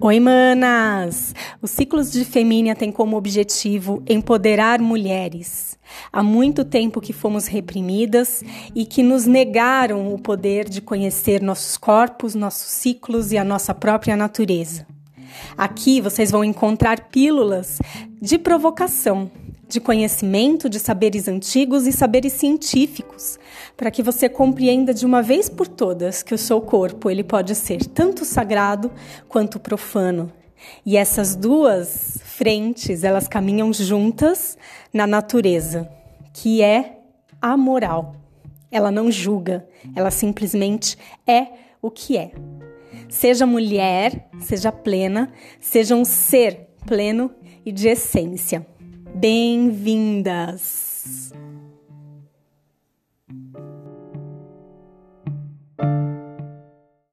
Oi, manas! Os ciclos de Femínia têm como objetivo empoderar mulheres. Há muito tempo que fomos reprimidas e que nos negaram o poder de conhecer nossos corpos, nossos ciclos e a nossa própria natureza. Aqui vocês vão encontrar pílulas de provocação de conhecimento, de saberes antigos e saberes científicos, para que você compreenda de uma vez por todas que o seu corpo ele pode ser tanto sagrado quanto profano. E essas duas frentes, elas caminham juntas na natureza, que é a moral. Ela não julga, ela simplesmente é o que é. Seja mulher, seja plena, seja um ser pleno e de essência. Bem-vindas!